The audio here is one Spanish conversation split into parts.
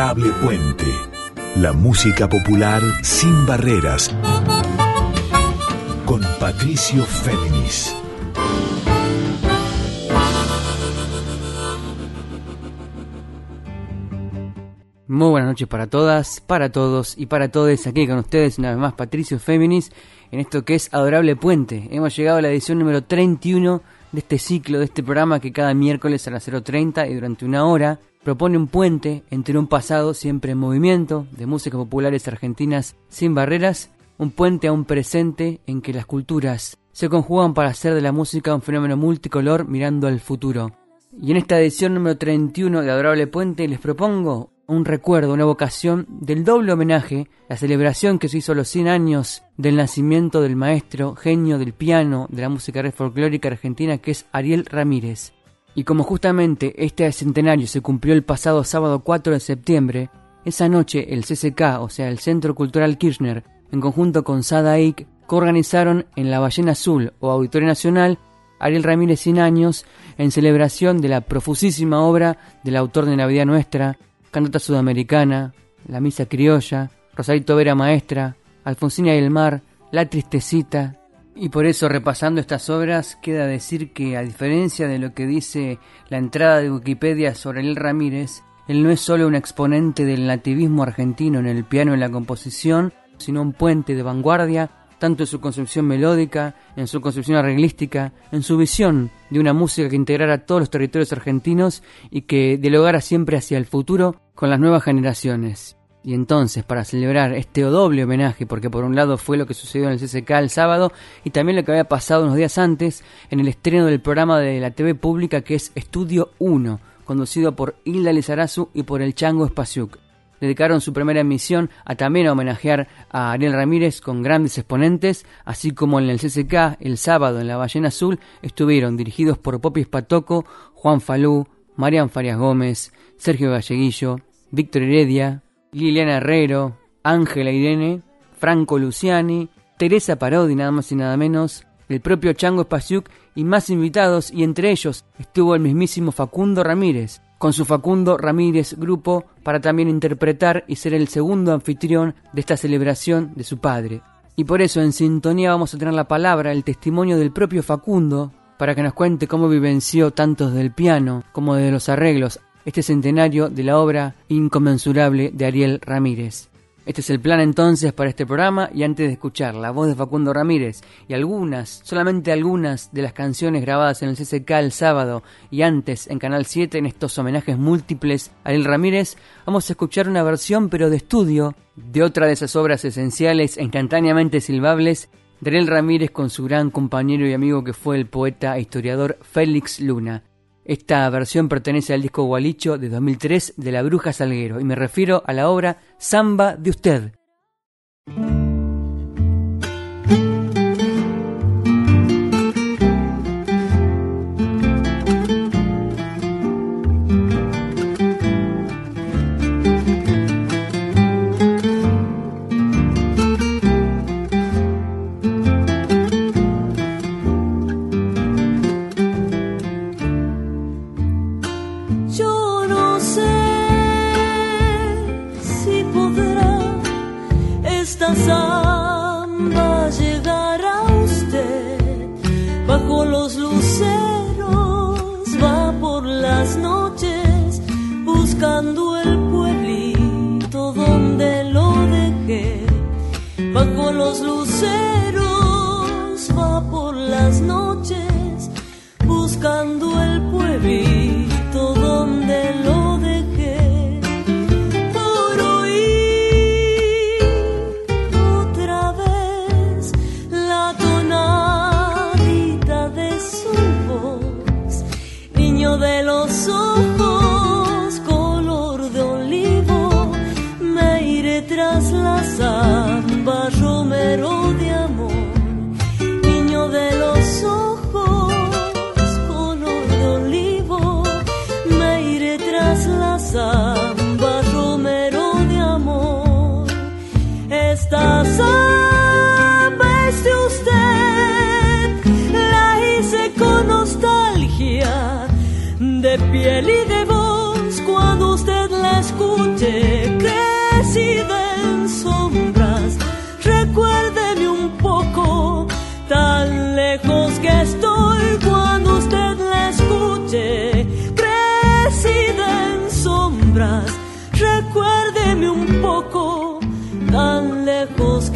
Adorable Puente. La música popular sin barreras. Con Patricio Féminis. Muy buenas noches para todas, para todos y para todos. Aquí con ustedes una vez más Patricio Féminis en esto que es Adorable Puente. Hemos llegado a la edición número 31 de este ciclo, de este programa que cada miércoles a las 0.30 y durante una hora propone un puente entre un pasado siempre en movimiento, de músicas populares argentinas sin barreras, un puente a un presente en que las culturas se conjugan para hacer de la música un fenómeno multicolor mirando al futuro. Y en esta edición número 31 de Adorable Puente les propongo un recuerdo, una vocación del doble homenaje, la celebración que se hizo a los 100 años del nacimiento del maestro, genio del piano de la música folclórica argentina que es Ariel Ramírez. Y como justamente este centenario se cumplió el pasado sábado 4 de septiembre, esa noche el CCK, o sea el Centro Cultural Kirchner, en conjunto con SADAIC, coorganizaron en la Ballena Azul o Auditorio Nacional Ariel Ramírez 100 años en celebración de la profusísima obra del autor de Navidad Nuestra, Cantata Sudamericana, La Misa Criolla, Rosarito Vera Maestra, Alfonsina y el Mar, La Tristecita. Y por eso, repasando estas obras, queda decir que, a diferencia de lo que dice la entrada de Wikipedia sobre El Ramírez, él no es solo un exponente del nativismo argentino en el piano y la composición, sino un puente de vanguardia tanto en su concepción melódica, en su concepción arreglística, en su visión de una música que integrara todos los territorios argentinos y que dialogara siempre hacia el futuro con las nuevas generaciones. Y entonces, para celebrar este doble homenaje, porque por un lado fue lo que sucedió en el CCK el sábado y también lo que había pasado unos días antes en el estreno del programa de la TV pública que es Estudio 1, conducido por Hilda Lizarazu y por el Chango Spasiuk dedicaron su primera emisión a también homenajear a Ariel Ramírez con grandes exponentes, así como en el CCK el sábado en la Ballena Azul estuvieron dirigidos por Popis Patoco, Juan Falú, Marian Farias Gómez, Sergio Galleguillo, Víctor Heredia, Liliana Herrero, Ángela Irene, Franco Luciani, Teresa Parodi, nada más y nada menos, el propio Chango Spasiuk y más invitados, y entre ellos estuvo el mismísimo Facundo Ramírez, con su Facundo Ramírez Grupo para también interpretar y ser el segundo anfitrión de esta celebración de su padre. Y por eso en sintonía vamos a tener la palabra, el testimonio del propio Facundo, para que nos cuente cómo vivenció tanto del piano como de los arreglos este centenario de la obra inconmensurable de Ariel Ramírez. Este es el plan entonces para este programa y antes de escuchar la voz de Facundo Ramírez y algunas, solamente algunas de las canciones grabadas en el CCK el sábado y antes en Canal 7 en estos homenajes múltiples a Ariel Ramírez, vamos a escuchar una versión pero de estudio de otra de esas obras esenciales e instantáneamente silbables de Ariel Ramírez con su gran compañero y amigo que fue el poeta e historiador Félix Luna. Esta versión pertenece al disco Gualicho de 2003 de La Bruja Salguero y me refiero a la obra Samba de Usted. Sus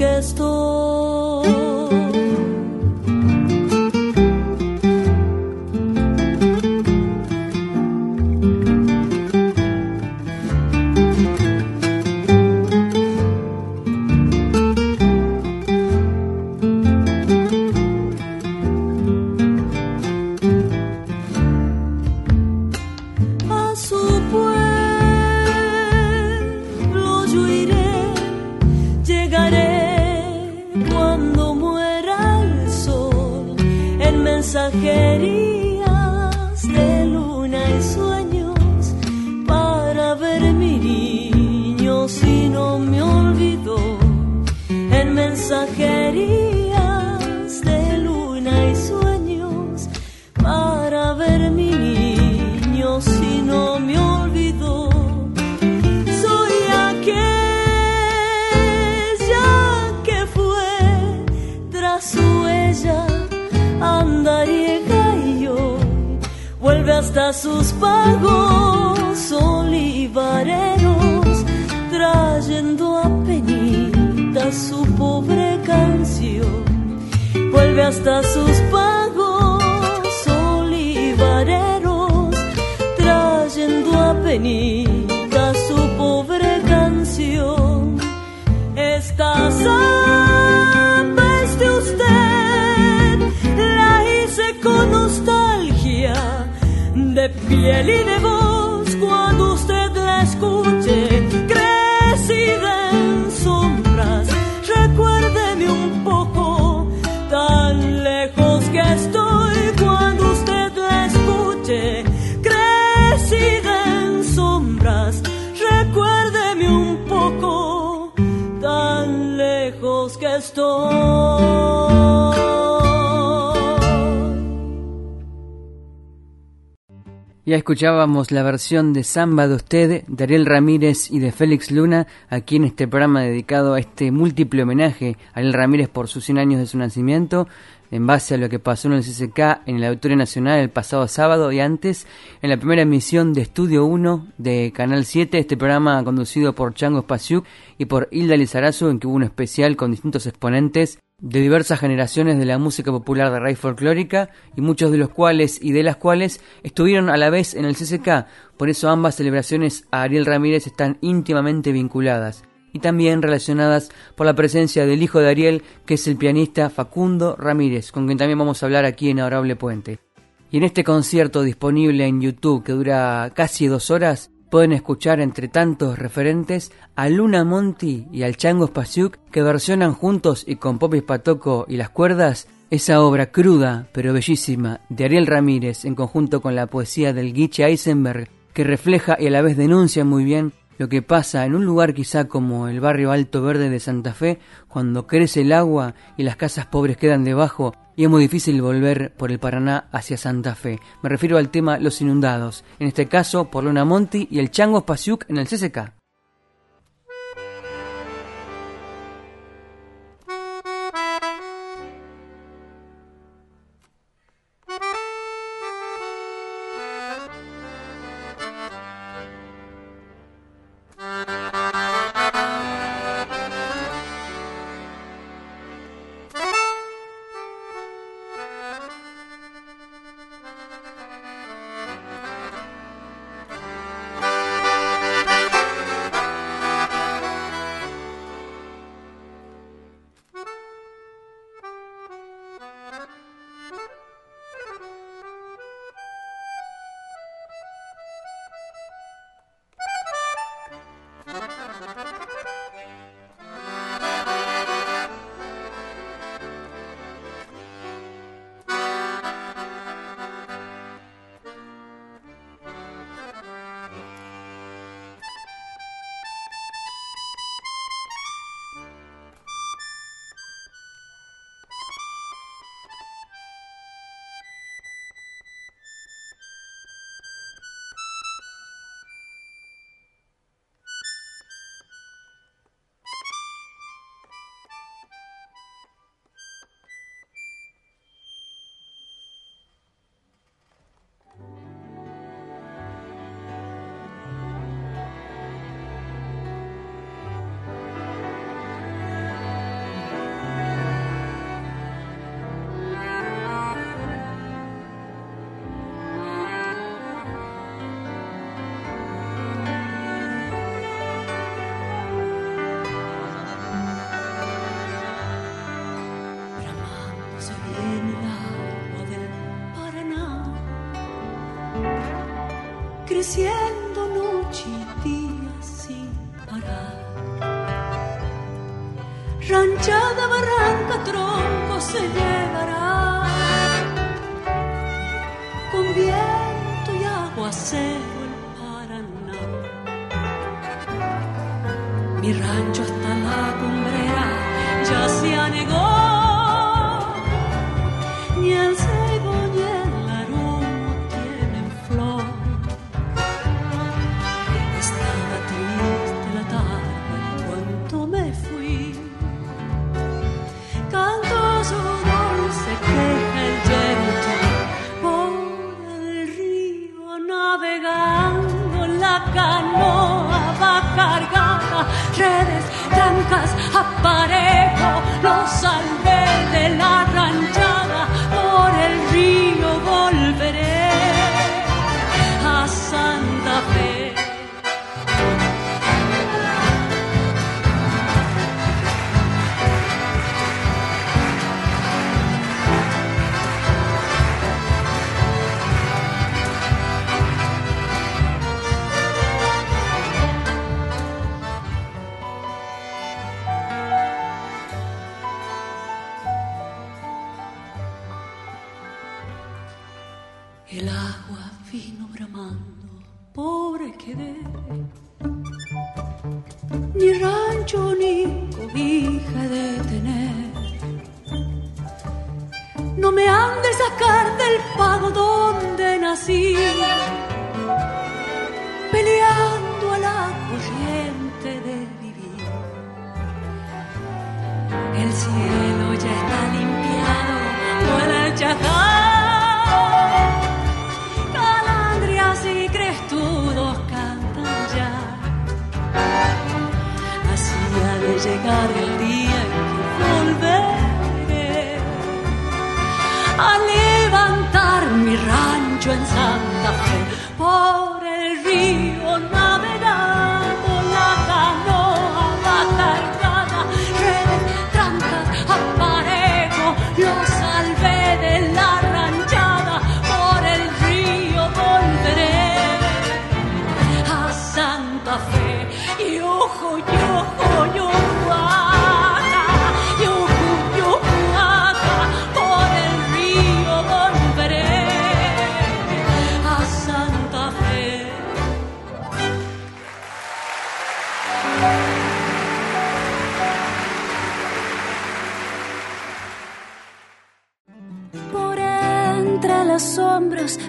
Ya escuchábamos la versión de Samba de Usted, de Ariel Ramírez y de Félix Luna, aquí en este programa dedicado a este múltiple homenaje a Ariel Ramírez por sus 100 años de su nacimiento, en base a lo que pasó en el CCK en el Auditorio Nacional el pasado sábado y antes en la primera emisión de Estudio 1 de Canal 7, este programa conducido por Chango Spasiuk y por Hilda Lizarazu, en que hubo un especial con distintos exponentes de diversas generaciones de la música popular de raíz folclórica y muchos de los cuales y de las cuales estuvieron a la vez en el CCK, por eso ambas celebraciones a Ariel Ramírez están íntimamente vinculadas y también relacionadas por la presencia del hijo de Ariel, que es el pianista Facundo Ramírez, con quien también vamos a hablar aquí en Adorable Puente. Y en este concierto disponible en YouTube que dura casi dos horas, pueden escuchar entre tantos referentes a Luna Monti y al Chango Spasiuk que versionan juntos y con Popis Patoco y las cuerdas esa obra cruda pero bellísima de Ariel Ramírez en conjunto con la poesía del Guiche Eisenberg que refleja y a la vez denuncia muy bien lo que pasa en un lugar quizá como el barrio Alto Verde de Santa Fe cuando crece el agua y las casas pobres quedan debajo y es muy difícil volver por el Paraná hacia Santa Fe. Me refiero al tema Los Inundados, en este caso por Luna Monti y el Chango Pasiuk en el CCK. Diciendo noche y día sin parar. Ranchada, barranca, tronco se llevará con viento y aguacero el Paraná. Mi rancho sacar del pago donde nací, peleando a la corriente de vivir. El cielo ya está limpiado por el chacal. Calandrias y crestudos cantan ya. Así ha de llegar el rancho en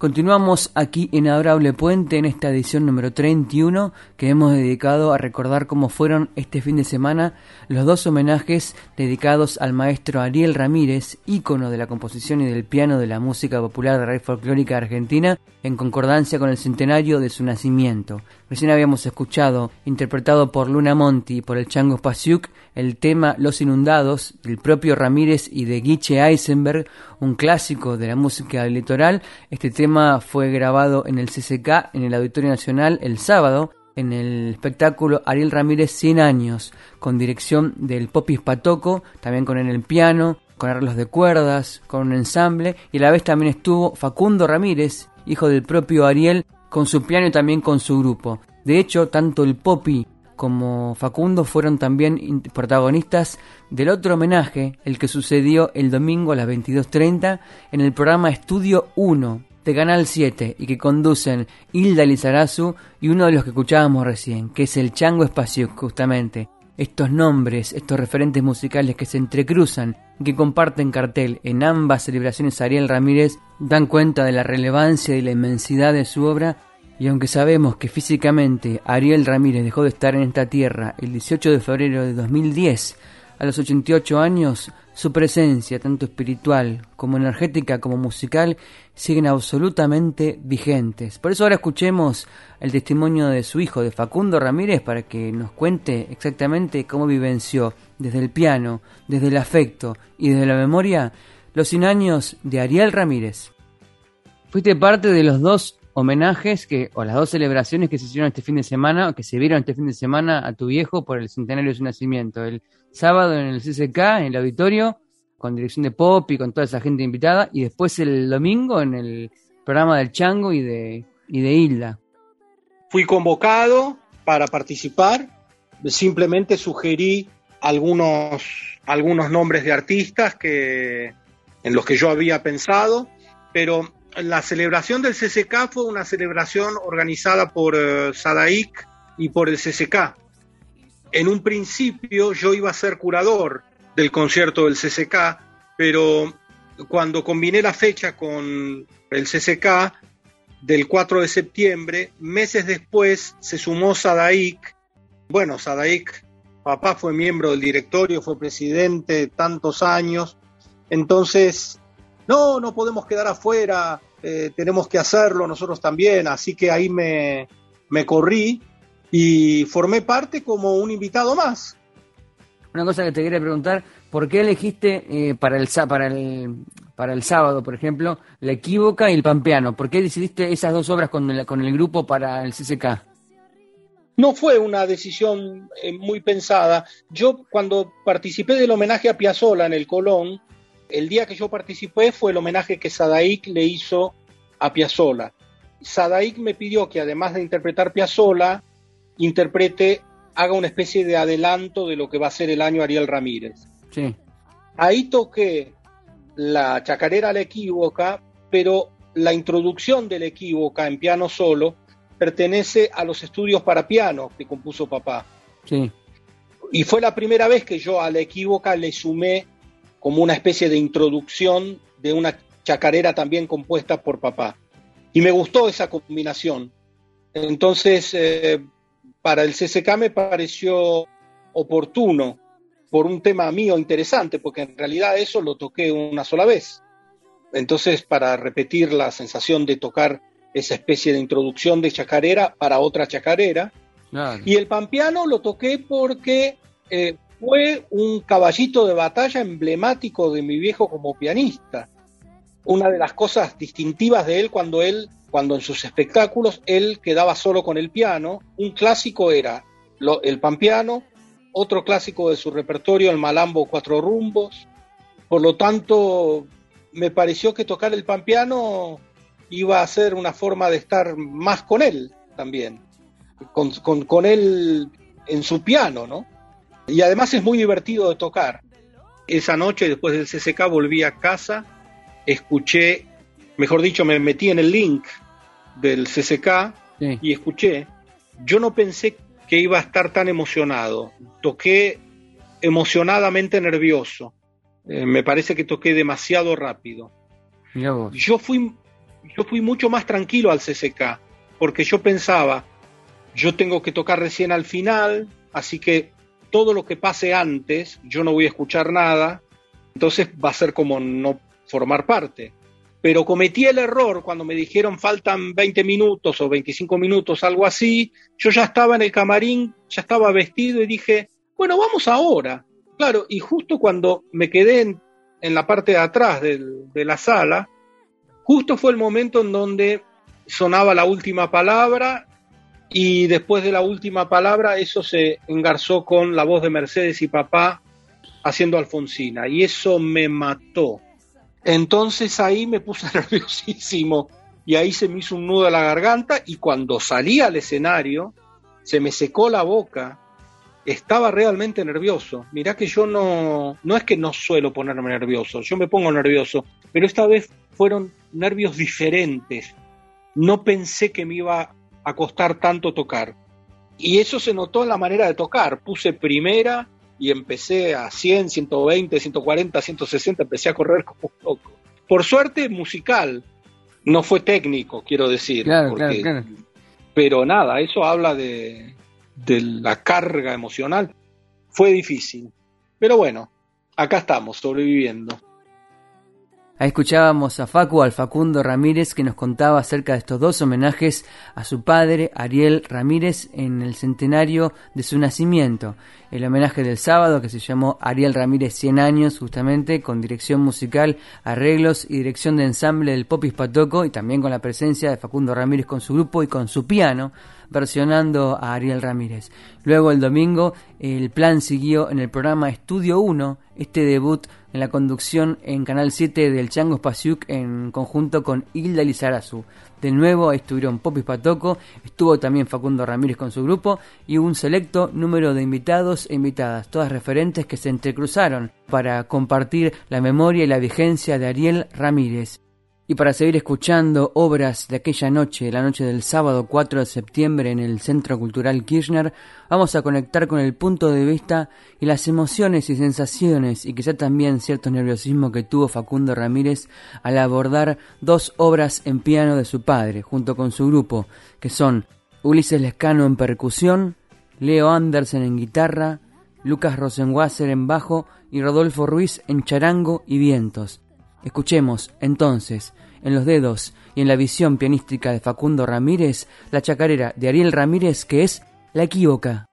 Continuamos aquí en Adorable Puente en esta edición número 31 que hemos dedicado a recordar cómo fueron este fin de semana los dos homenajes dedicados al maestro Ariel Ramírez, ícono de la composición y del piano de la música popular de raíz folclórica argentina, en concordancia con el centenario de su nacimiento. Recién habíamos escuchado, interpretado por Luna Monti y por el Chango Spasiuk, el tema Los Inundados del propio Ramírez y de Guiche Eisenberg, un clásico de la música del litoral. Este tema fue grabado en el CCK, en el Auditorio Nacional, el sábado, en el espectáculo Ariel Ramírez 100 años, con dirección del Popis Patoco, también con el piano, con arreglos de cuerdas, con un ensamble, y a la vez también estuvo Facundo Ramírez, hijo del propio Ariel, con su piano y también con su grupo. De hecho, tanto el Popi como Facundo fueron también protagonistas del otro homenaje, el que sucedió el domingo a las 22.30 en el programa Estudio 1 de Canal 7 y que conducen Hilda Lizarazu y uno de los que escuchábamos recién, que es el Chango Espacio, justamente. Estos nombres, estos referentes musicales que se entrecruzan y que comparten cartel en ambas celebraciones Ariel Ramírez dan cuenta de la relevancia y la inmensidad de su obra y aunque sabemos que físicamente Ariel Ramírez dejó de estar en esta tierra el 18 de febrero de 2010, a los 88 años, su presencia, tanto espiritual como energética como musical, siguen absolutamente vigentes. Por eso ahora escuchemos el testimonio de su hijo, de Facundo Ramírez, para que nos cuente exactamente cómo vivenció desde el piano, desde el afecto y desde la memoria Los 100 años de Ariel Ramírez. Fuiste parte de los dos homenajes que, o las dos celebraciones que se hicieron este fin de semana, o que se vieron este fin de semana a tu viejo por el centenario de su nacimiento. El sábado en el CCK, en el auditorio, con dirección de pop y con toda esa gente invitada, y después el domingo en el programa del Chango y de, y de Hilda. Fui convocado para participar, simplemente sugerí algunos, algunos nombres de artistas que, en los que yo había pensado, pero la celebración del CCK fue una celebración organizada por Sadaik y por el CCK. En un principio yo iba a ser curador del concierto del CCK, pero cuando combiné la fecha con el CCK del 4 de septiembre, meses después se sumó Sadaik. Bueno, Sadaik, papá fue miembro del directorio, fue presidente tantos años, entonces no, no podemos quedar afuera, eh, tenemos que hacerlo nosotros también, así que ahí me, me corrí y formé parte como un invitado más. Una cosa que te quería preguntar, ¿por qué elegiste eh, para, el, para, el, para el sábado, por ejemplo, La Equívoca y El Pampeano? ¿Por qué decidiste esas dos obras con el, con el grupo para el CCK? No fue una decisión eh, muy pensada. Yo cuando participé del homenaje a Piazzolla en el Colón, el día que yo participé fue el homenaje que Sadaik le hizo a Piazzolla. Sadaik me pidió que además de interpretar Piazzolla, interprete, haga una especie de adelanto de lo que va a ser el año Ariel Ramírez. Sí. Ahí toqué la chacarera La Equívoca, pero la introducción de La Equívoca en piano solo pertenece a los estudios para piano que compuso papá. Sí. Y fue la primera vez que yo a La Equívoca le sumé como una especie de introducción de una chacarera también compuesta por papá. Y me gustó esa combinación. Entonces, eh, para el CCK me pareció oportuno por un tema mío interesante, porque en realidad eso lo toqué una sola vez. Entonces, para repetir la sensación de tocar esa especie de introducción de chacarera para otra chacarera. Y el pampiano lo toqué porque eh, fue un caballito de batalla emblemático de mi viejo como pianista. Una de las cosas distintivas de él cuando él, cuando en sus espectáculos él quedaba solo con el piano, un clásico era el pampiano, otro clásico de su repertorio, el malambo cuatro rumbos. Por lo tanto, me pareció que tocar el pampiano iba a ser una forma de estar más con él también, con, con, con él en su piano, ¿no? Y además es muy divertido de tocar. Esa noche, después del CCK, volví a casa, escuché, mejor dicho, me metí en el link del CCK y escuché. Yo no pensé que iba a estar tan emocionado. Toqué emocionadamente nervioso. Eh, me parece que toqué demasiado rápido. Yo fui, yo fui mucho más tranquilo al CCK, porque yo pensaba, yo tengo que tocar recién al final, así que todo lo que pase antes, yo no voy a escuchar nada, entonces va a ser como no formar parte. Pero cometí el error cuando me dijeron faltan 20 minutos o 25 minutos, algo así, yo ya estaba en el camarín, ya estaba vestido y dije, bueno, vamos ahora. Claro, y justo cuando me quedé en, la parte de atrás de la sala, justo fue el momento en donde sonaba la última palabra y después de la última palabra eso se engarzó con la voz de Mercedes y papá haciendo Alfonsina y eso me mató. Entonces ahí me puse nerviosísimo y ahí se me hizo un nudo a la garganta y cuando salí al escenario se me secó la boca. Estaba realmente nervioso. Mirá que yo no, no es que no suelo ponerme nervioso, yo me pongo nervioso, pero esta vez fueron nervios diferentes. No pensé que me iba a costar tanto tocar. Y eso se notó en la manera de tocar. Puse primera y empecé a 100, 120, 140, 160, empecé a correr como un loco. Por suerte, musical. No fue técnico, quiero decir. Pero nada, eso habla de, de la carga emocional. Fue difícil. Pero bueno, acá estamos, sobreviviendo. Ahí escuchábamos a Facu, al Facundo Ramírez, que nos contaba acerca de estos dos homenajes a su padre, Ariel Ramírez, en el centenario de su nacimiento. El homenaje del sábado, que se llamó Ariel Ramírez 100 años, justamente, con dirección musical, arreglos y dirección de ensamble del Popis Patoco, y también con la presencia de Facundo Ramírez con su grupo y con su piano, versionando a Ariel Ramírez. Luego el domingo, el plan siguió en el programa Estudio 1, este debut en la conducción en Canal 7 del Chango Spasiuk en conjunto con Hilda Lizarazu. De nuevo estuvieron Popis Patoco, estuvo también Facundo Ramírez con su grupo y un selecto número de invitados e invitadas, todas referentes que se entrecruzaron para compartir la memoria y la vigencia de Ariel Ramírez. Y para seguir escuchando obras de aquella noche, la noche del sábado 4 de septiembre en el Centro Cultural Kirchner, vamos a conectar con el punto de vista y las emociones y sensaciones y quizá también cierto nerviosismo que tuvo Facundo Ramírez al abordar dos obras en piano de su padre, junto con su grupo, que son Ulises Lescano en percusión, Leo Andersen en guitarra, Lucas Rosenwasser en bajo y Rodolfo Ruiz en charango y vientos. Escuchemos, entonces, en los dedos y en la visión pianística de Facundo Ramírez, la chacarera de Ariel Ramírez que es La Equívoca.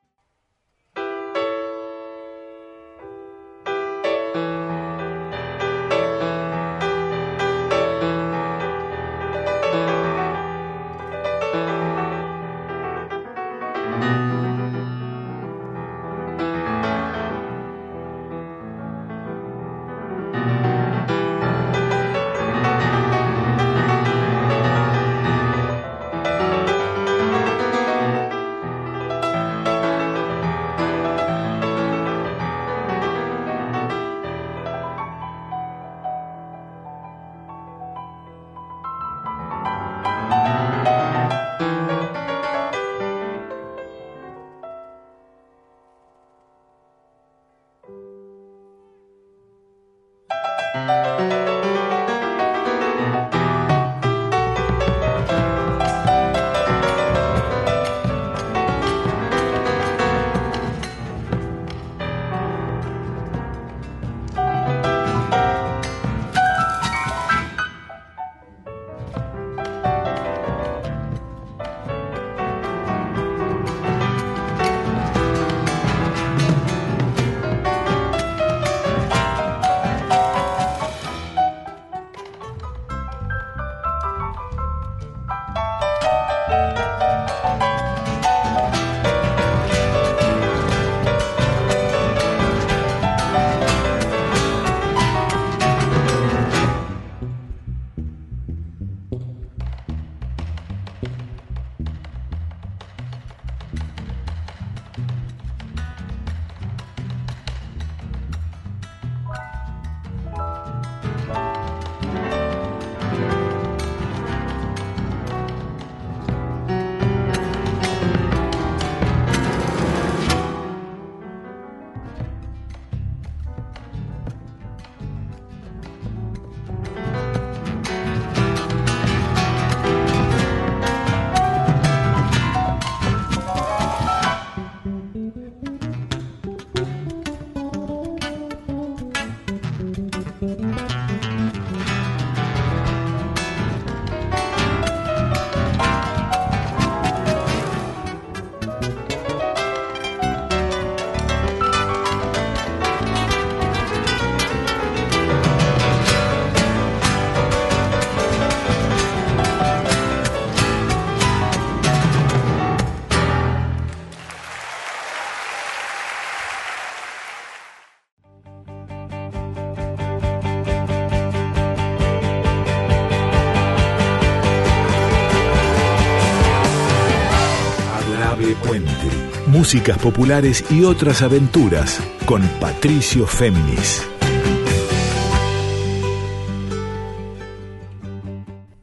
Músicas populares y otras aventuras con Patricio Féminis.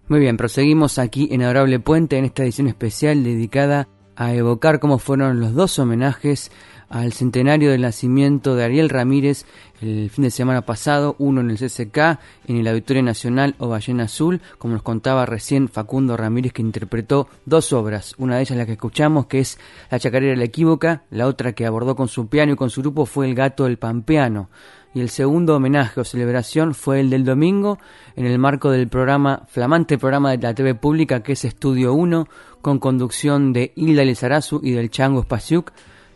Muy bien, proseguimos aquí en Adorable Puente en esta edición especial dedicada a evocar cómo fueron los dos homenajes al centenario del nacimiento de Ariel Ramírez el fin de semana pasado, uno en el CCK, en el Auditorio Nacional o Ballena Azul, como nos contaba recién Facundo Ramírez, que interpretó dos obras. Una de ellas la que escuchamos, que es La Chacarera la Equívoca, la otra que abordó con su piano y con su grupo fue El Gato del Pampeano. Y el segundo homenaje o celebración fue el del domingo, en el marco del programa, flamante programa de la TV pública que es Estudio 1, con conducción de Hilda Lizarazu y del Chango Spasiuk.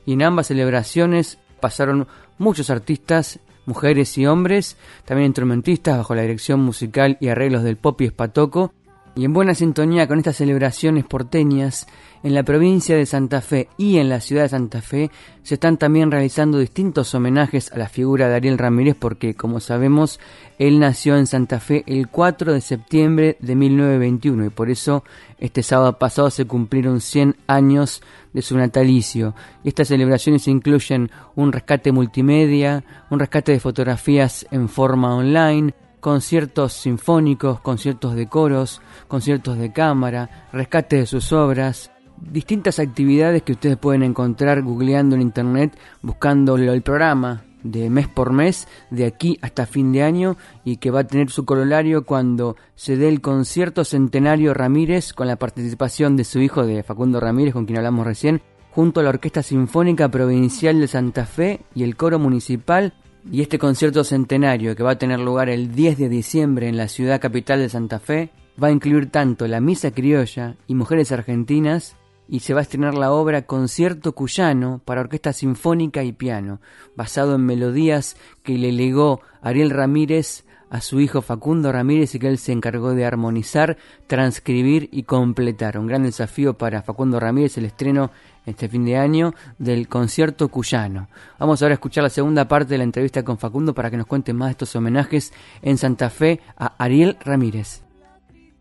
Y en ambas celebraciones pasaron muchos artistas mujeres y hombres, también instrumentistas bajo la dirección musical y arreglos del Popi Espatoco, y en buena sintonía con estas celebraciones porteñas, en la provincia de Santa Fe y en la ciudad de Santa Fe se están también realizando distintos homenajes a la figura de Ariel Ramírez porque, como sabemos, él nació en Santa Fe el 4 de septiembre de 1921 y por eso este sábado pasado se cumplieron 100 años de su natalicio. Estas celebraciones incluyen un rescate multimedia, un rescate de fotografías en forma online, conciertos sinfónicos, conciertos de coros, conciertos de cámara, rescate de sus obras, distintas actividades que ustedes pueden encontrar googleando en internet, buscando el programa de mes por mes, de aquí hasta fin de año, y que va a tener su corolario cuando se dé el concierto centenario Ramírez con la participación de su hijo de Facundo Ramírez, con quien hablamos recién, junto a la Orquesta Sinfónica Provincial de Santa Fe y el Coro Municipal y este concierto centenario que va a tener lugar el 10 de diciembre en la ciudad capital de Santa Fe va a incluir tanto la misa criolla y mujeres argentinas y se va a estrenar la obra Concierto Cuyano para orquesta sinfónica y piano, basado en melodías que le legó Ariel Ramírez a su hijo Facundo Ramírez y que él se encargó de armonizar, transcribir y completar. Un gran desafío para Facundo Ramírez el estreno este fin de año del concierto cuyano. Vamos ahora a escuchar la segunda parte de la entrevista con Facundo para que nos cuente más de estos homenajes en Santa Fe a Ariel Ramírez.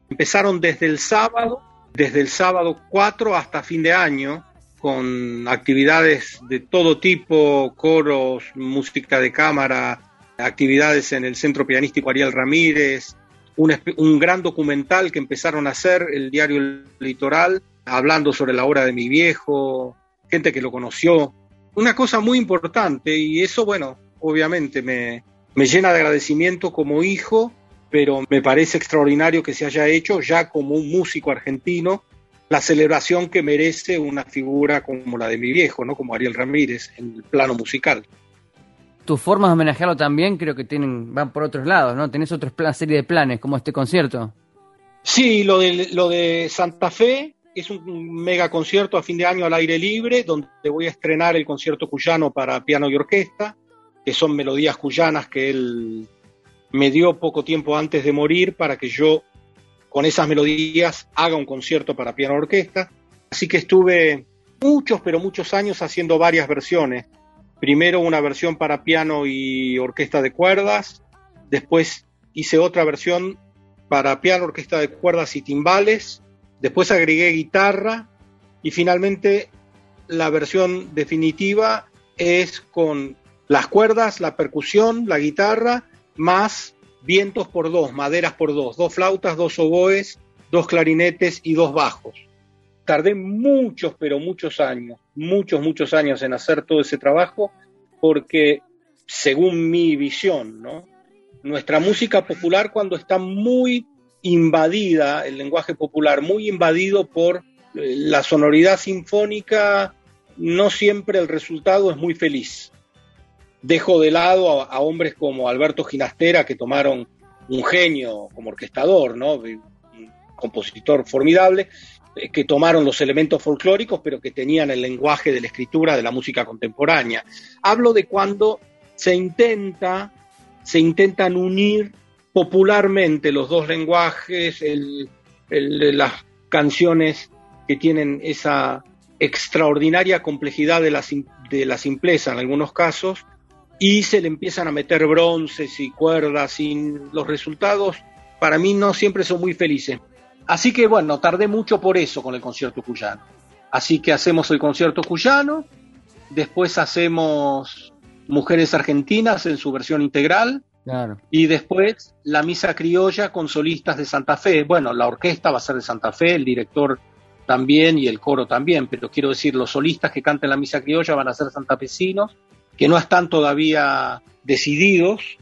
Empezaron desde el sábado, desde el sábado 4 hasta fin de año, con actividades de todo tipo, coros, música de cámara, actividades en el Centro Pianístico Ariel Ramírez, un, un gran documental que empezaron a hacer, el diario Litoral, hablando sobre la obra de mi viejo, gente que lo conoció. Una cosa muy importante y eso, bueno, obviamente me, me llena de agradecimiento como hijo, pero me parece extraordinario que se haya hecho ya como un músico argentino la celebración que merece una figura como la de mi viejo, ¿no? Como Ariel Ramírez en el plano musical. Tus formas de homenajearlo también creo que tienen van por otros lados, ¿no? Tenés otra serie de planes como este concierto. Sí, lo de, lo de Santa Fe es un mega concierto a fin de año al aire libre, donde voy a estrenar el concierto cuyano para piano y orquesta, que son melodías cuyanas que él me dio poco tiempo antes de morir para que yo con esas melodías haga un concierto para piano y orquesta. Así que estuve muchos, pero muchos años haciendo varias versiones. Primero una versión para piano y orquesta de cuerdas, después hice otra versión para piano, orquesta de cuerdas y timbales, Después agregué guitarra y finalmente la versión definitiva es con las cuerdas, la percusión, la guitarra, más vientos por dos, maderas por dos, dos flautas, dos oboes, dos clarinetes y dos bajos. Tardé muchos, pero muchos años, muchos, muchos años en hacer todo ese trabajo porque, según mi visión, nuestra música popular cuando está muy invadida, el lenguaje popular, muy invadido por eh, la sonoridad sinfónica, no siempre el resultado es muy feliz. Dejo de lado a, hombres como Alberto Ginastera, que tomaron un genio como orquestador, ¿no? un compositor formidable, eh, que tomaron los elementos folclóricos, pero que tenían el lenguaje de la escritura de la música contemporánea. Hablo de cuando se intenta, se intentan unir popularmente los dos lenguajes, las canciones que tienen esa extraordinaria complejidad de la, de la simpleza en algunos casos, y se le empiezan a meter bronces y cuerdas y los resultados para mí no siempre son muy felices. Así que bueno, tardé mucho por eso con el concierto cuyano. Así que hacemos el concierto cuyano, después hacemos Mujeres Argentinas en su versión integral, y después la misa criolla con solistas de Santa Fe. Bueno, la orquesta va a ser de Santa Fe, el director también y el coro también, pero quiero decir, los solistas que canten la misa criolla van a ser santafesinos, que no están todavía decididos,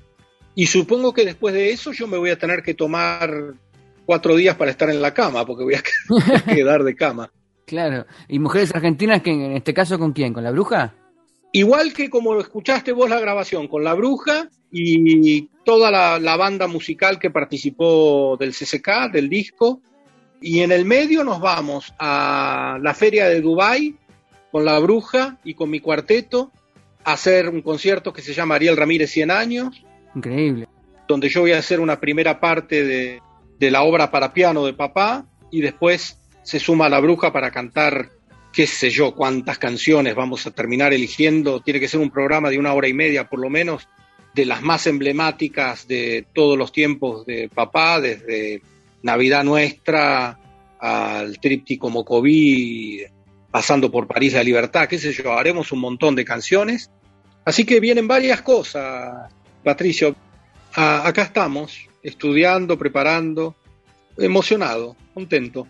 y supongo que después de eso yo me voy a tener que tomar cuatro días para estar en la cama, porque voy a quedar de cama. Claro. ¿Y mujeres argentinas, que en este caso con quién? ¿Con la bruja? Igual que como escuchaste vos la grabación, con la bruja y toda la, la banda musical que participó del CCK, del disco. Y en el medio nos vamos a la feria de Dubai con la bruja y con mi cuarteto a hacer un concierto que se llama Ariel Ramírez 100 años. Increíble. Donde yo voy a hacer una primera parte de, de la obra para piano de papá y después se suma la bruja para cantar qué sé yo, cuántas canciones vamos a terminar eligiendo. Tiene que ser un programa de una hora y media por lo menos, de las más emblemáticas de todos los tiempos de papá, desde Navidad Nuestra al tríptico Mocoví, pasando por París la Libertad, qué sé yo, haremos un montón de canciones. Así que vienen varias cosas, Patricio. acá estamos, estudiando, preparando, emocionado, contento.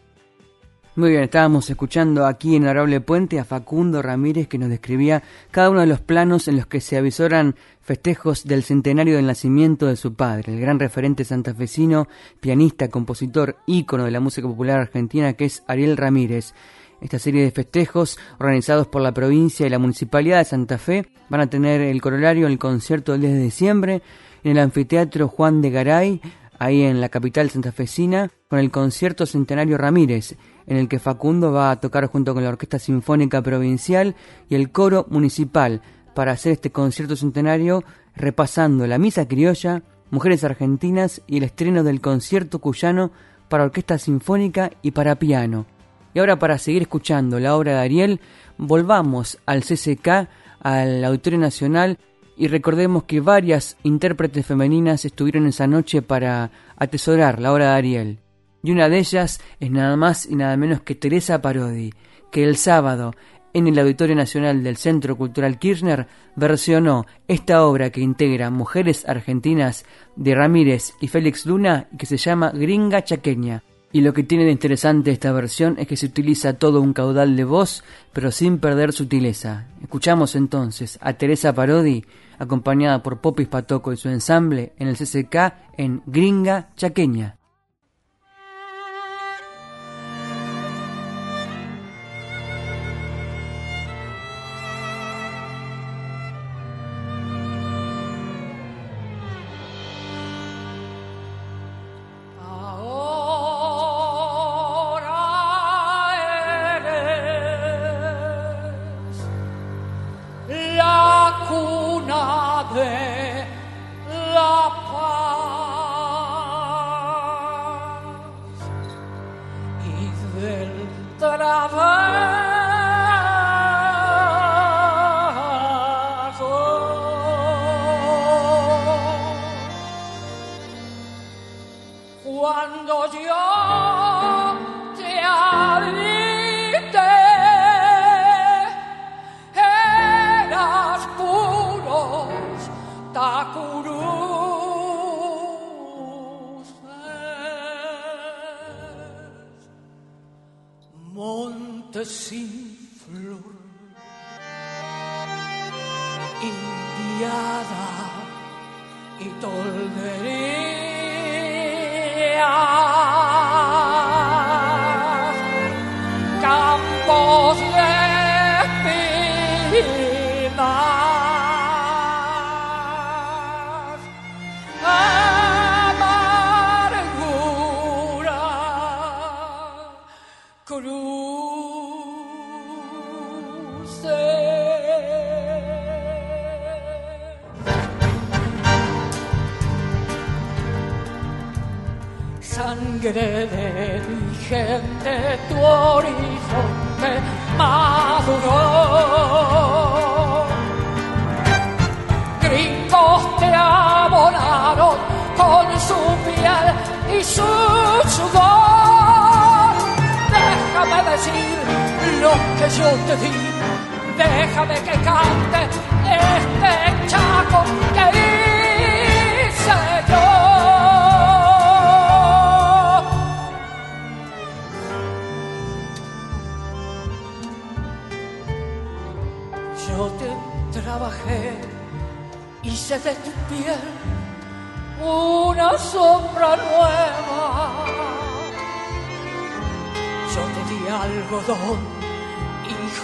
Muy bien, estábamos escuchando aquí en Honorable Puente a Facundo Ramírez que nos describía cada uno de los planos en los que se avisoran festejos del centenario del nacimiento de su padre, el gran referente santafesino, pianista, compositor, ícono de la música popular argentina que es Ariel Ramírez. Esta serie de festejos organizados por la provincia y la municipalidad de Santa Fe van a tener el corolario el concierto del 10 de diciembre en el anfiteatro Juan de Garay, ahí en la capital santafesina, con el concierto Centenario Ramírez en el que Facundo va a tocar junto con la Orquesta Sinfónica Provincial y el Coro Municipal para hacer este concierto centenario repasando la Misa Criolla, Mujeres Argentinas y el estreno del concierto cuyano para Orquesta Sinfónica y para piano. Y ahora para seguir escuchando la obra de Ariel, volvamos al CCK, al Auditorio Nacional, y recordemos que varias intérpretes femeninas estuvieron esa noche para atesorar la obra de Ariel y una de ellas es nada más y nada menos que Teresa Parodi, que el sábado en el Auditorio Nacional del Centro Cultural Kirchner versionó esta obra que integra Mujeres Argentinas de Ramírez y Félix Luna y que se llama Gringa Chaqueña. Y lo que tiene de interesante esta versión es que se utiliza todo un caudal de voz, pero sin perder sutileza. Escuchamos entonces a Teresa Parodi, acompañada por Popis Patoco y su ensamble en el CCK en Gringa Chaqueña.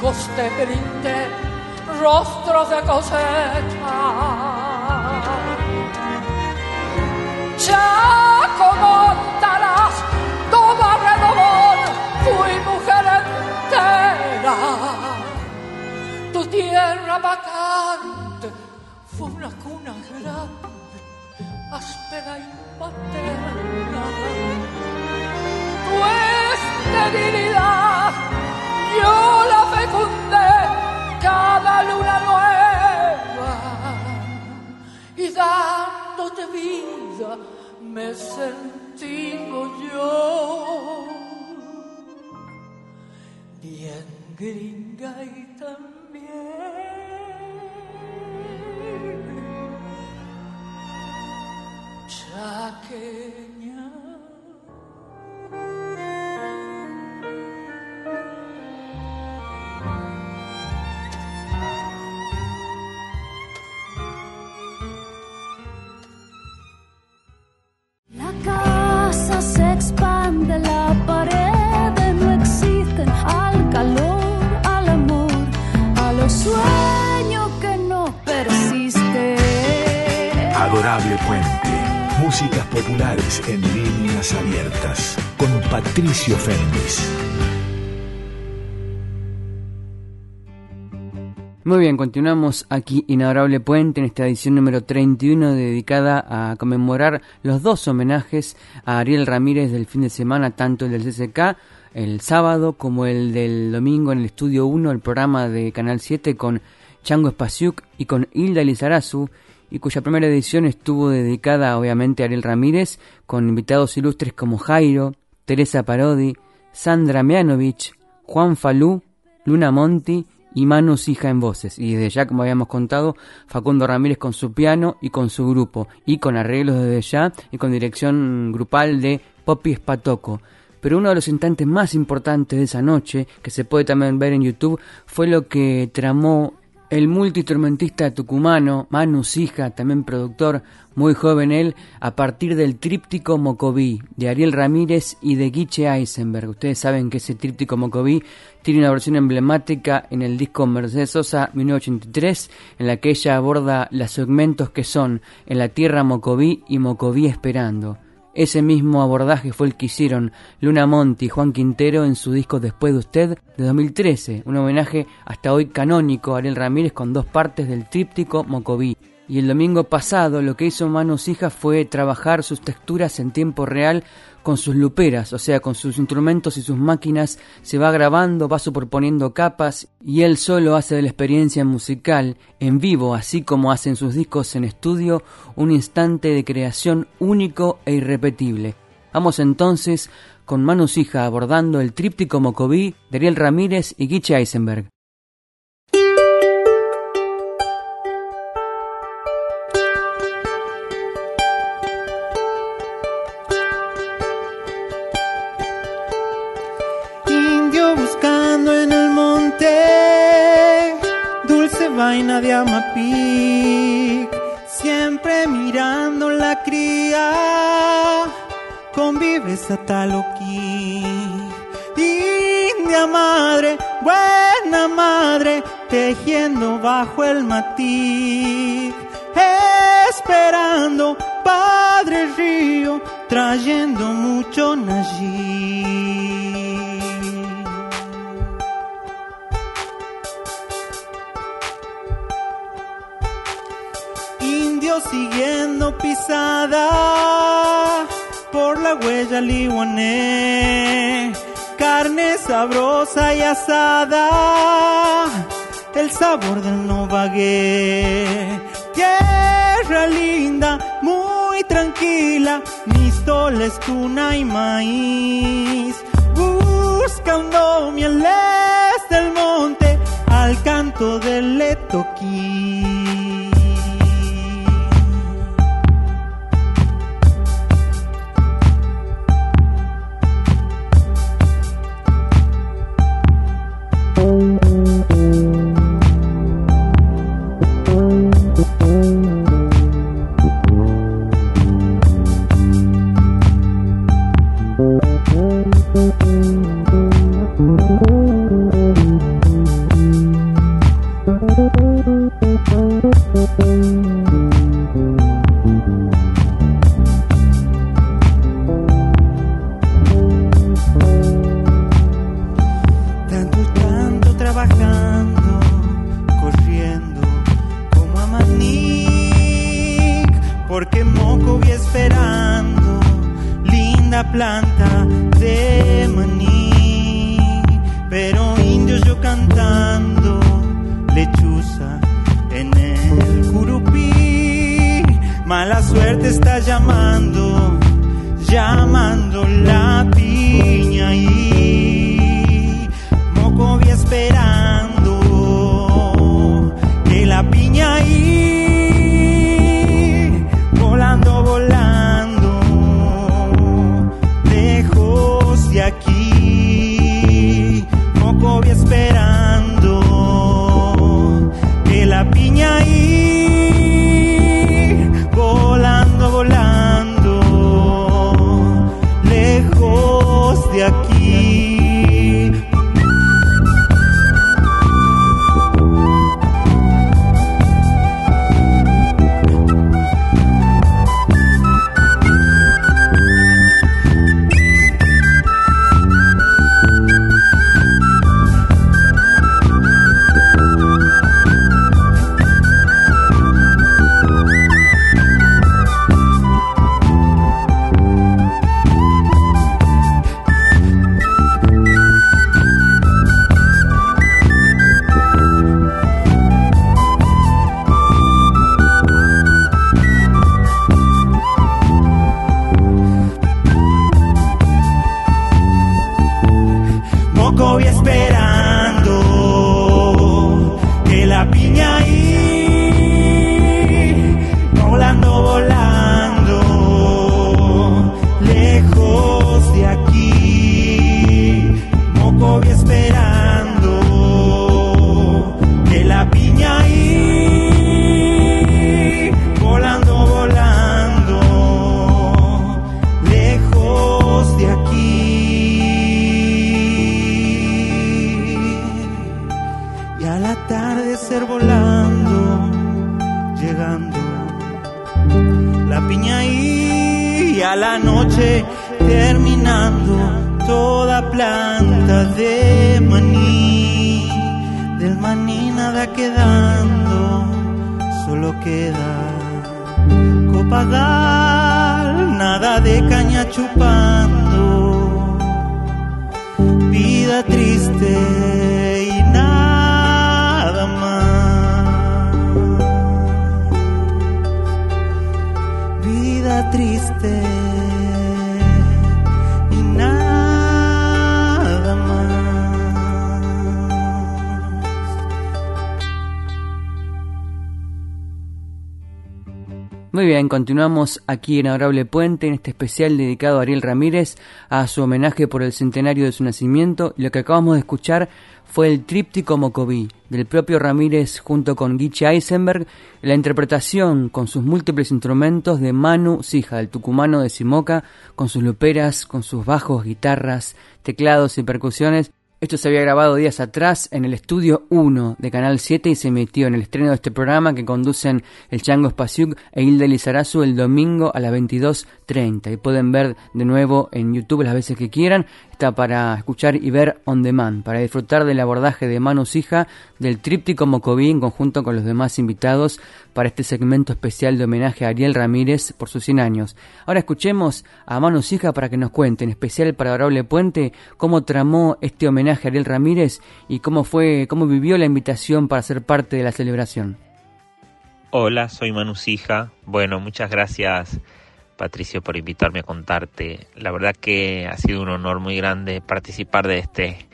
Hijos te brindé, rostros de cosecha. Ya como talas, toma renovón, fui mujer entera. Tu tierra vacante fue una cuna grande áspera y paterna. Tu esterilidad yo cada luna nueva y dándote vida me he yo bien gringa y también chaqueña. Músicas populares en líneas abiertas. Con Patricio Féminis. Muy bien, continuamos aquí Inadorable Puente en esta edición número 31 dedicada a conmemorar los dos homenajes a Ariel Ramírez del fin de semana, tanto el del CCK el sábado como el del domingo en el Estudio 1, el programa de Canal 7 con Chango Espasiuk y con Hilda Lizarazu y cuya primera edición estuvo dedicada obviamente a Ariel Ramírez, con invitados ilustres como Jairo, Teresa Parodi, Sandra Meanovich, Juan Falú, Luna Monti y Manu Sija en voces. Y desde ya, como habíamos contado, Facundo Ramírez con su piano y con su grupo, y con arreglos desde ya y con dirección grupal de Poppy Spatoco. Pero uno de los instantes más importantes de esa noche, que se puede también ver en YouTube, fue lo que tramó el multiinstrumentista tucumano Manu Sija, también productor, muy joven él, a partir del tríptico Mocoví de Ariel Ramírez y de Guiche Eisenberg. Ustedes saben que ese tríptico Mocoví tiene una versión emblemática en el disco Mercedes Sosa 1983, en la que ella aborda los segmentos que son En la Tierra Mocoví y Mocoví Esperando. Ese mismo abordaje fue el que hicieron Luna Monti y Juan Quintero en su disco Después de Usted de 2013, un homenaje hasta hoy canónico a Ariel Ramírez con dos partes del tríptico Mocoví. Y el domingo pasado lo que hizo Manu Sija fue trabajar sus texturas en tiempo real con sus luperas, o sea, con sus instrumentos y sus máquinas, se va grabando, va superponiendo capas y él solo hace de la experiencia musical en vivo, así como hace en sus discos en estudio, un instante de creación único e irrepetible. Vamos entonces con Manu Sija abordando el tríptico Mocoví de Ariel Ramírez y Guiche Eisenberg. Vaina de amapic, siempre mirando la cría, convives a taloquí. India madre, buena madre, tejiendo bajo el matiz, esperando padre río, trayendo mucho nayí. Siguiendo pisada por la huella liguané, carne sabrosa y asada, el sabor del novagué. Tierra linda, muy tranquila, mis toles, tuna y maíz, buscando mieles del monte al canto del letoquí. Planta de maní, pero indios yo cantando lechuza en el curupí. Mala suerte está llamando, llamando la piña y continuamos aquí en Adorable Puente, en este especial dedicado a Ariel Ramírez, a su homenaje por el centenario de su nacimiento. Lo que acabamos de escuchar fue el tríptico Mocoví, del propio Ramírez junto con Guiche Eisenberg, la interpretación con sus múltiples instrumentos de Manu Sija, el tucumano de Simoca, con sus luperas, con sus bajos, guitarras, teclados y percusiones. Esto se había grabado días atrás en el estudio 1 de Canal 7 y se emitió en el estreno de este programa que conducen el Chango Spasiuk e Hilda Lizarazu el domingo a las 22.30. Y pueden ver de nuevo en YouTube las veces que quieran. Está para escuchar y ver on demand, para disfrutar del abordaje de Manu Sija del tríptico Mocoví en conjunto con los demás invitados para este segmento especial de homenaje a Ariel Ramírez por sus 100 años. Ahora escuchemos a Manu Sija para que nos cuente, en especial para Adorable Puente, cómo tramó este homenaje a Ariel Ramírez y cómo fue, cómo vivió la invitación para ser parte de la celebración. Hola, soy Manu Sija. Bueno, muchas gracias Patricio por invitarme a contarte. La verdad que ha sido un honor muy grande participar de este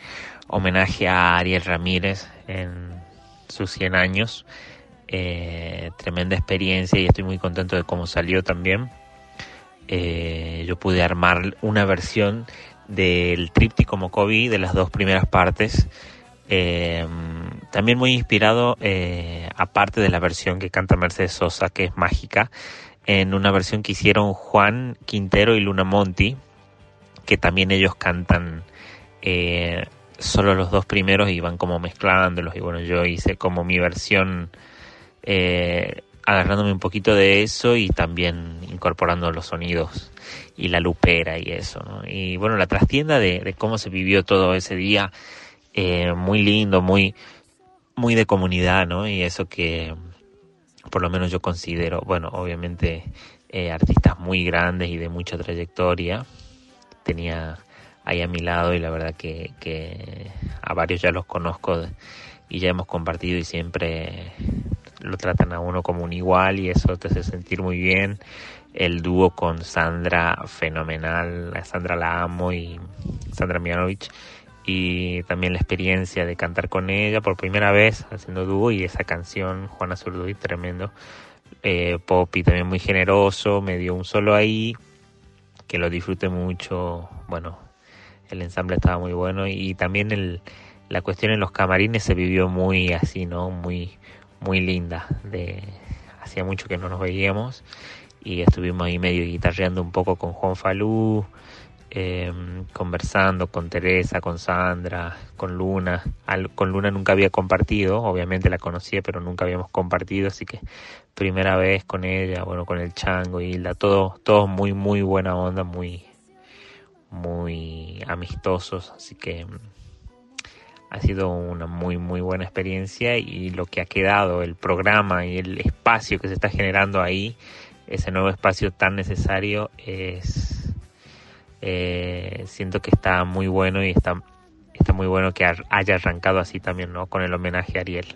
homenaje a Ariel Ramírez en sus 100 años. Eh, tremenda experiencia y estoy muy contento de cómo salió también. Eh, yo pude armar una versión del tríptico Mocoví de las dos primeras partes. Eh, también muy inspirado, eh, aparte de la versión que canta Mercedes Sosa, que es mágica, en una versión que hicieron Juan Quintero y Luna Monti, que también ellos cantan eh, solo los dos primeros y van como mezclándolos. Y bueno, yo hice como mi versión eh, agarrándome un poquito de eso y también incorporando los sonidos y la lupera y eso. ¿no? Y bueno, la trastienda de, cómo se vivió todo ese día, eh, muy lindo, muy, muy de comunidad, ¿no? Y eso que por lo menos yo considero, bueno, obviamente eh, artistas muy grandes y de mucha trayectoria tenía ahí a mi lado y la verdad que, que a varios ya los conozco y ya hemos compartido y siempre lo tratan a uno como un igual y eso te hace sentir muy bien. El dúo con Sandra, fenomenal. Sandra la amo y Sandra Mianovich. Y también la experiencia de cantar con ella por primera vez haciendo dúo y esa canción, Juana Zurduy, tremendo. Eh, Poppy también muy generoso, me dio un solo ahí, que lo disfruté mucho. Bueno, el ensamble estaba muy bueno y también el, la cuestión en los camarines se vivió muy así, ¿no? Muy, muy linda. De, hacía mucho que no nos veíamos y estuvimos ahí medio guitarreando un poco con Juan Falú, eh, conversando con Teresa, con Sandra, con Luna. con Luna nunca había compartido, obviamente la conocía, pero nunca habíamos compartido, así que primera vez con ella, bueno, con el Chango y Hilda, todo, todo muy, muy buena onda, muy, muy amistosos, así que ha sido una muy muy buena experiencia y lo que ha quedado, el programa y el espacio que se está generando ahí, ese nuevo espacio tan necesario es eh, siento que está muy bueno y está muy bueno que haya arrancado así también, ¿no? Con el homenaje a Ariel.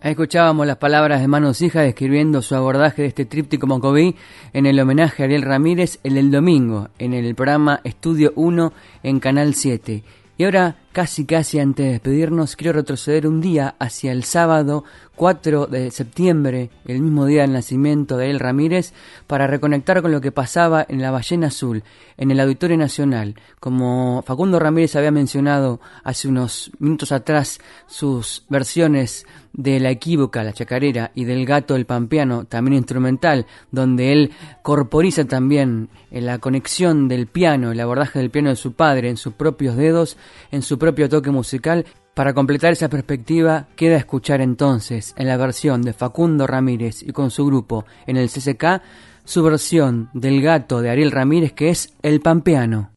Escuchábamos las palabras de Manos Hijas describiendo su abordaje de este tríptico Mocoví en el homenaje a Ariel Ramírez el domingo en el programa Estudio 1 en Canal 7. Y ahora, casi casi antes de despedirnos, quiero retroceder un día hacia el sábado 4 de septiembre, el mismo día del nacimiento de El Ramírez, para reconectar con lo que pasaba en la Ballena Azul, en el Auditorio Nacional. Como Facundo Ramírez había mencionado hace unos minutos atrás sus versiones de La Equívoca, La Chacarera y del Gato el Pampeano, también instrumental, donde él corporiza también en la conexión del piano, el abordaje del piano de su padre en sus propios dedos, en su propio toque musical. Para completar esa perspectiva, queda escuchar entonces, en la versión de Facundo Ramírez y con su grupo en el CCK, su versión del gato de Ariel Ramírez que es El Pampeano.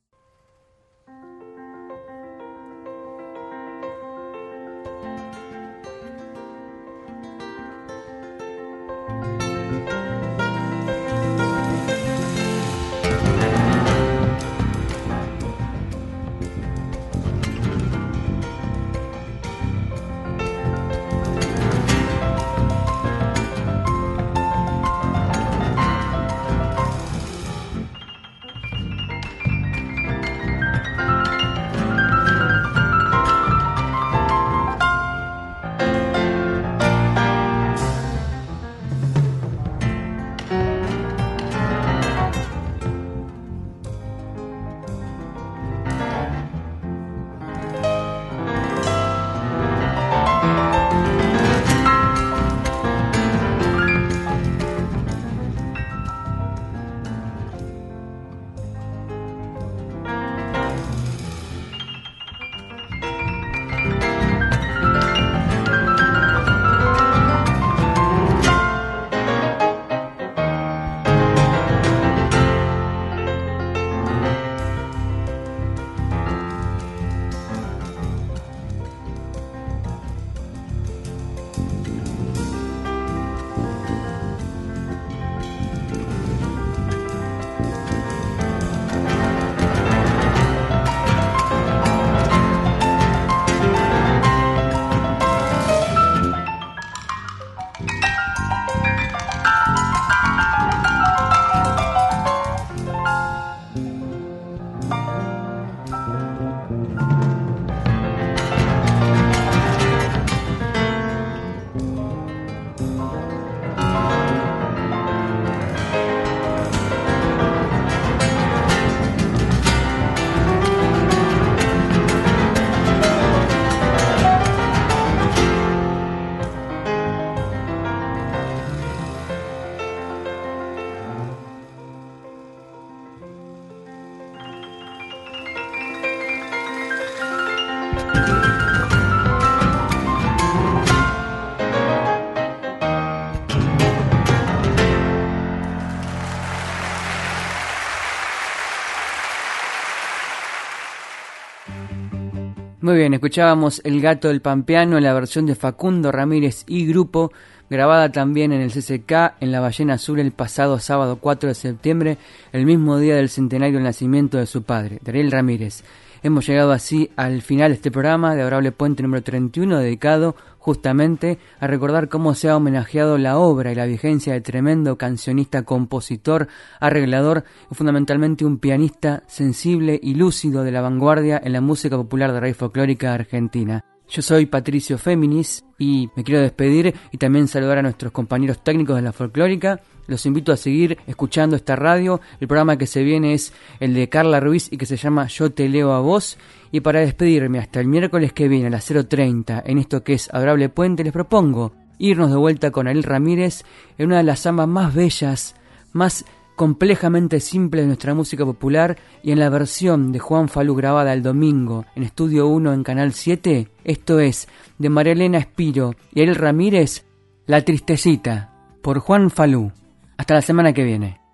Muy bien, escuchábamos El gato del Pampeano en la versión de Facundo Ramírez y Grupo, grabada también en el CCK en la Ballena Azul el pasado sábado 4 de septiembre, el mismo día del centenario del nacimiento de su padre, Dariel Ramírez. Hemos llegado así al final de este programa de Adorable Puente número 31 dedicado justamente a recordar cómo se ha homenajeado la obra y la vigencia de tremendo cancionista, compositor, arreglador y fundamentalmente un pianista sensible y lúcido de la vanguardia en la música popular de raíz folclórica argentina. Yo soy Patricio Féminis y me quiero despedir y también saludar a nuestros compañeros técnicos de la folclórica. Los invito a seguir escuchando esta radio. El programa que se viene es el de Carla Ruiz y que se llama Yo te leo a vos. Y para despedirme hasta el miércoles que viene a las 0.30 en esto que es Adorable Puente, les propongo irnos de vuelta con Ariel Ramírez en una de las zambas más bellas, más complejamente simple de nuestra música popular y en la versión de Juan Falú grabada el domingo en Estudio 1 en Canal 7, esto es de María Elena Espiro y Ariel Ramírez, La Tristecita, por Juan Falú. Hasta la semana que viene.